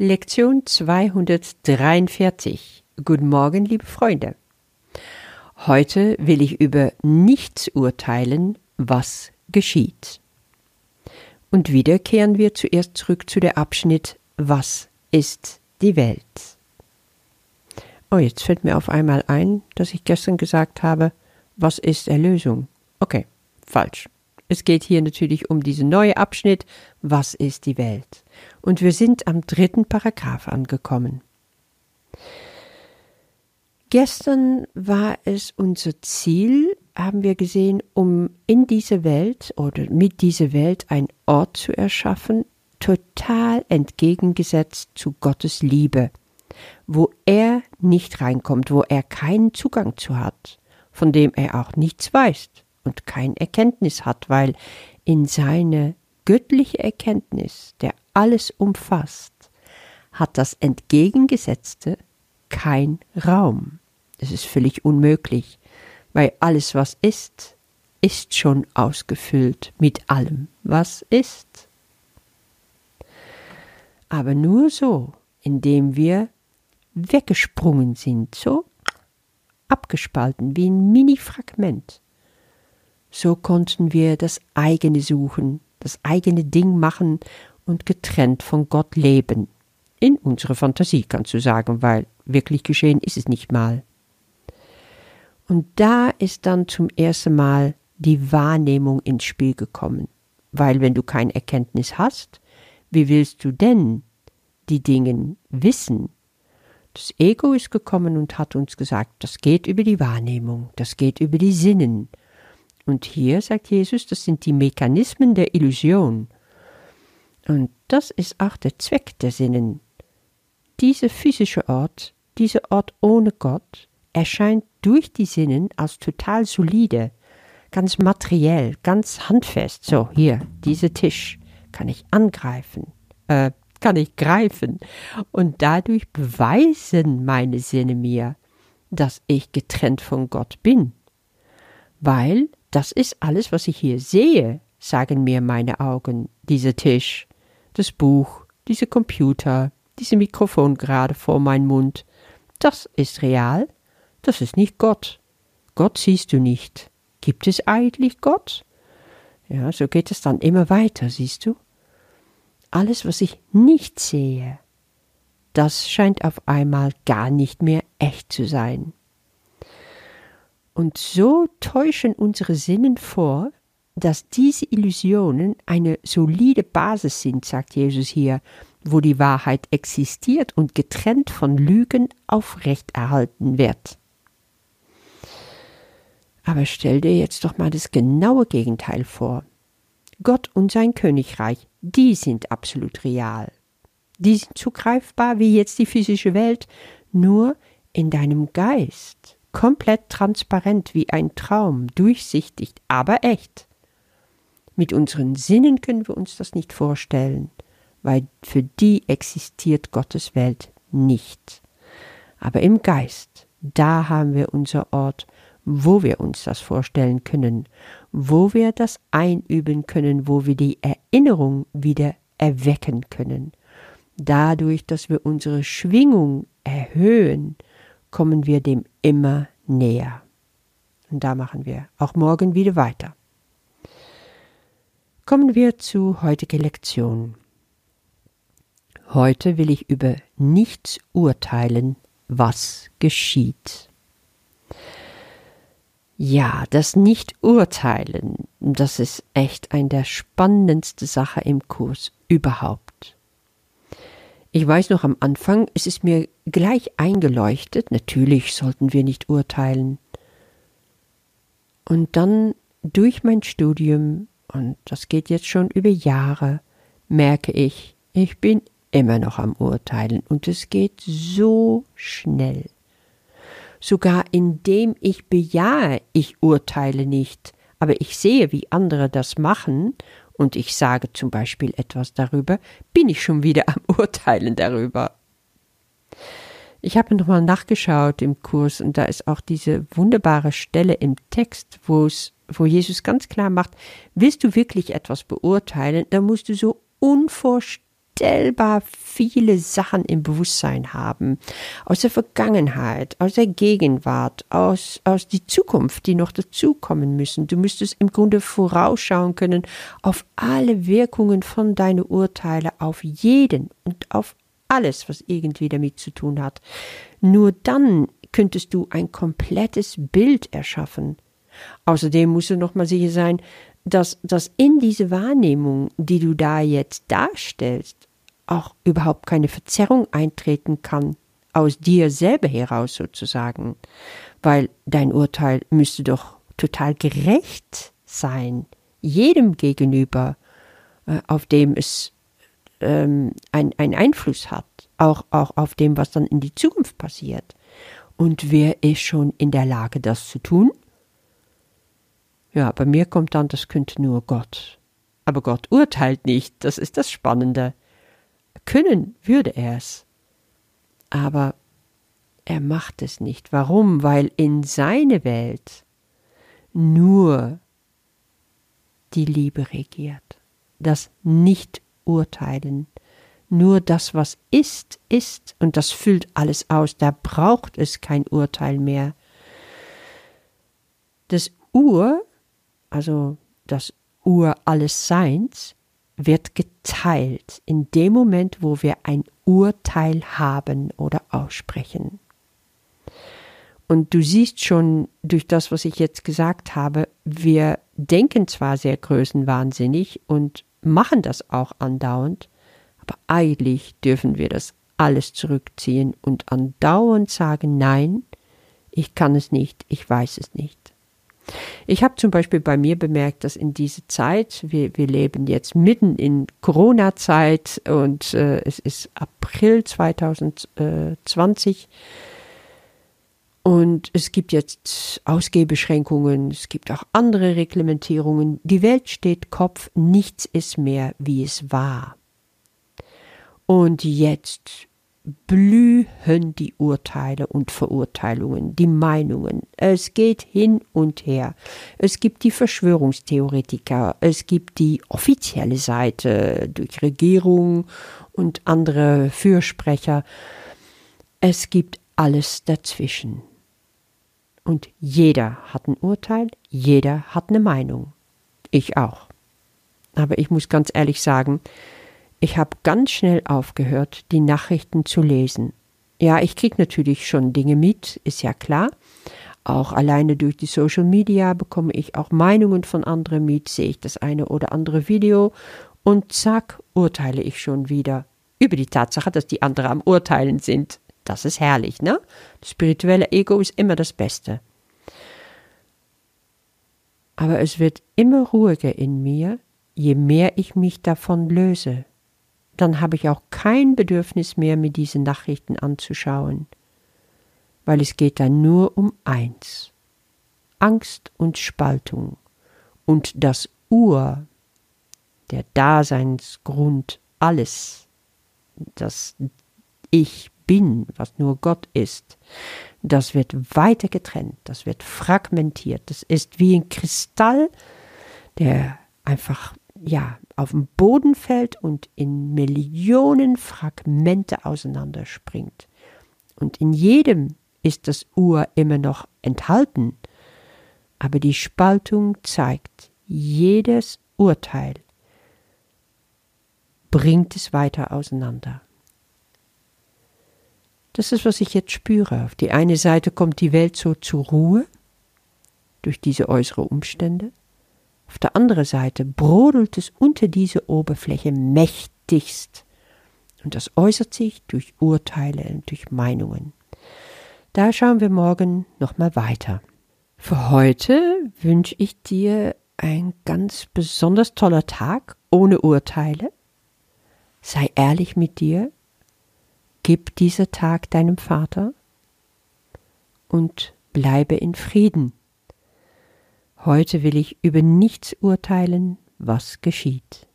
Lektion 243. Guten Morgen, liebe Freunde. Heute will ich über nichts urteilen, was geschieht. Und wieder kehren wir zuerst zurück zu der Abschnitt Was ist die Welt? Oh, jetzt fällt mir auf einmal ein, dass ich gestern gesagt habe, was ist Erlösung? Okay, falsch. Es geht hier natürlich um diesen neuen Abschnitt, was ist die Welt? Und wir sind am dritten Paragraph angekommen. Gestern war es unser Ziel, haben wir gesehen, um in diese Welt oder mit dieser Welt einen Ort zu erschaffen, total entgegengesetzt zu Gottes Liebe, wo er nicht reinkommt, wo er keinen Zugang zu hat, von dem er auch nichts weiß und kein Erkenntnis hat, weil in seine göttliche Erkenntnis, der alles umfasst, hat das Entgegengesetzte kein Raum. Das ist völlig unmöglich, weil alles, was ist, ist schon ausgefüllt mit allem, was ist. Aber nur so, indem wir weggesprungen sind, so abgespalten wie ein Mini-Fragment, so konnten wir das eigene suchen, das eigene Ding machen und getrennt von Gott leben. In unserer Fantasie kannst du sagen, weil wirklich geschehen ist es nicht mal. Und da ist dann zum ersten Mal die Wahrnehmung ins Spiel gekommen. Weil wenn du keine Erkenntnis hast, wie willst du denn die Dinge wissen? Das Ego ist gekommen und hat uns gesagt, das geht über die Wahrnehmung, das geht über die Sinnen, und hier sagt Jesus, das sind die Mechanismen der Illusion. Und das ist auch der Zweck der Sinnen. Dieser physische Ort, dieser Ort ohne Gott, erscheint durch die Sinnen als total solide, ganz materiell, ganz handfest. So, hier, dieser Tisch kann ich angreifen, äh, kann ich greifen. Und dadurch beweisen meine Sinne mir, dass ich getrennt von Gott bin. Weil das ist alles, was ich hier sehe, sagen mir meine Augen, dieser Tisch, das Buch, dieser Computer, diese Mikrofon gerade vor meinem Mund. Das ist real, das ist nicht Gott. Gott siehst du nicht. Gibt es eigentlich Gott? Ja, so geht es dann immer weiter, siehst du? Alles, was ich nicht sehe, das scheint auf einmal gar nicht mehr echt zu sein. Und so täuschen unsere Sinnen vor, dass diese Illusionen eine solide Basis sind, sagt Jesus hier, wo die Wahrheit existiert und getrennt von Lügen aufrechterhalten wird. Aber stell dir jetzt doch mal das genaue Gegenteil vor. Gott und sein Königreich, die sind absolut real. Die sind zugreifbar wie jetzt die physische Welt, nur in deinem Geist komplett transparent wie ein Traum, durchsichtig, aber echt. Mit unseren Sinnen können wir uns das nicht vorstellen, weil für die existiert Gottes Welt nicht. Aber im Geist, da haben wir unser Ort, wo wir uns das vorstellen können, wo wir das einüben können, wo wir die Erinnerung wieder erwecken können. Dadurch, dass wir unsere Schwingung erhöhen, kommen wir dem immer näher. Und da machen wir auch morgen wieder weiter. Kommen wir zu heutiger Lektion. Heute will ich über nichts urteilen, was geschieht. Ja, das Nicht-Urteilen, das ist echt eine der spannendsten Sachen im Kurs überhaupt. Ich weiß noch am Anfang, es ist mir gleich eingeleuchtet, natürlich sollten wir nicht urteilen. Und dann durch mein Studium, und das geht jetzt schon über Jahre, merke ich, ich bin immer noch am Urteilen und es geht so schnell. Sogar indem ich bejahe, ich urteile nicht, aber ich sehe, wie andere das machen und ich sage zum Beispiel etwas darüber, bin ich schon wieder am Urteilen darüber. Ich habe nochmal nachgeschaut im Kurs und da ist auch diese wunderbare Stelle im Text, wo wo Jesus ganz klar macht, willst du wirklich etwas beurteilen, dann musst du so unvorstellbar unvorstellbar viele Sachen im Bewusstsein haben, aus der Vergangenheit, aus der Gegenwart, aus, aus die Zukunft, die noch dazukommen müssen. Du müsstest im Grunde vorausschauen können auf alle Wirkungen von deinen Urteile, auf jeden und auf alles, was irgendwie damit zu tun hat. Nur dann könntest du ein komplettes Bild erschaffen. Außerdem musst du noch mal sicher sein, dass, dass in diese Wahrnehmung, die du da jetzt darstellst, auch überhaupt keine Verzerrung eintreten kann, aus dir selber heraus sozusagen, weil dein Urteil müsste doch total gerecht sein, jedem gegenüber, äh, auf dem es ähm, ein, ein Einfluss hat, auch, auch auf dem, was dann in die Zukunft passiert. Und wer ist schon in der Lage, das zu tun? Ja, bei mir kommt dann, das könnte nur Gott. Aber Gott urteilt nicht, das ist das Spannende. Können würde er es. Aber er macht es nicht. Warum? Weil in seine Welt nur die Liebe regiert. Das Nicht-Urteilen. Nur das, was ist, ist, und das füllt alles aus. Da braucht es kein Urteil mehr. Das Ur also das Ur alles Seins, wird geteilt in dem Moment, wo wir ein Urteil haben oder aussprechen. Und du siehst schon durch das, was ich jetzt gesagt habe, wir denken zwar sehr größenwahnsinnig und machen das auch andauernd, aber eigentlich dürfen wir das alles zurückziehen und andauernd sagen, nein, ich kann es nicht, ich weiß es nicht. Ich habe zum Beispiel bei mir bemerkt, dass in dieser Zeit, wir, wir leben jetzt mitten in Corona-Zeit und äh, es ist April 2020 und es gibt jetzt Ausgehbeschränkungen, es gibt auch andere Reglementierungen. Die Welt steht Kopf, nichts ist mehr, wie es war. Und jetzt blühen die Urteile und Verurteilungen, die Meinungen. Es geht hin und her. Es gibt die Verschwörungstheoretiker, es gibt die offizielle Seite durch Regierung und andere Fürsprecher. Es gibt alles dazwischen. Und jeder hat ein Urteil, jeder hat eine Meinung. Ich auch. Aber ich muss ganz ehrlich sagen, ich habe ganz schnell aufgehört, die Nachrichten zu lesen. Ja, ich krieg natürlich schon Dinge mit, ist ja klar. Auch alleine durch die Social Media bekomme ich auch Meinungen von anderen mit, sehe ich das eine oder andere Video und zack, urteile ich schon wieder über die Tatsache, dass die anderen am Urteilen sind. Das ist herrlich, ne? Das spirituelle Ego ist immer das Beste. Aber es wird immer ruhiger in mir, je mehr ich mich davon löse, dann habe ich auch kein Bedürfnis mehr, mir diese Nachrichten anzuschauen, weil es geht dann nur um eins. Angst und Spaltung und das Ur, der Daseinsgrund, alles, das Ich bin, was nur Gott ist, das wird weiter getrennt, das wird fragmentiert, das ist wie ein Kristall, der einfach ja, auf den Boden fällt und in Millionen Fragmente auseinanderspringt. Und in jedem ist das Ur immer noch enthalten, aber die Spaltung zeigt, jedes Urteil bringt es weiter auseinander. Das ist, was ich jetzt spüre. Auf die eine Seite kommt die Welt so zur Ruhe durch diese äußeren Umstände. Auf der anderen Seite brodelt es unter dieser Oberfläche mächtigst. Und das äußert sich durch Urteile und durch Meinungen. Da schauen wir morgen nochmal weiter. Für heute wünsche ich dir ein ganz besonders toller Tag ohne Urteile. Sei ehrlich mit dir. Gib dieser Tag deinem Vater und bleibe in Frieden. Heute will ich über nichts urteilen, was geschieht.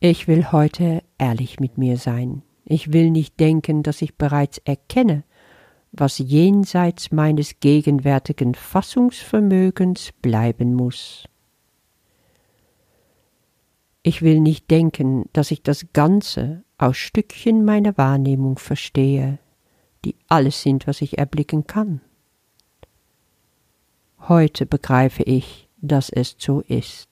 Ich will heute ehrlich mit mir sein. Ich will nicht denken, dass ich bereits erkenne, was jenseits meines gegenwärtigen Fassungsvermögens bleiben muss. Ich will nicht denken, dass ich das Ganze aus Stückchen meiner Wahrnehmung verstehe, die alles sind, was ich erblicken kann. Heute begreife ich, dass es so ist.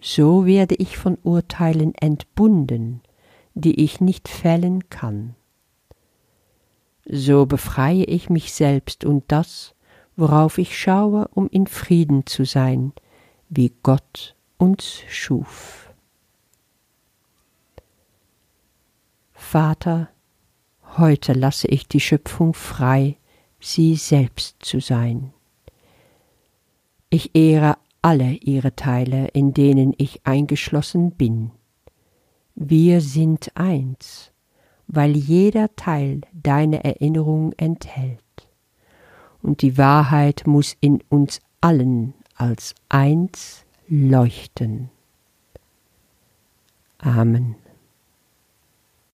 So werde ich von Urteilen entbunden, die ich nicht fällen kann. So befreie ich mich selbst und das, worauf ich schaue, um in Frieden zu sein, wie Gott uns schuf. Vater, heute lasse ich die Schöpfung frei, sie selbst zu sein. Ich ehre alle ihre Teile, in denen ich eingeschlossen bin. Wir sind eins, weil jeder Teil deine Erinnerung enthält. Und die Wahrheit muss in uns allen als eins leuchten. Amen.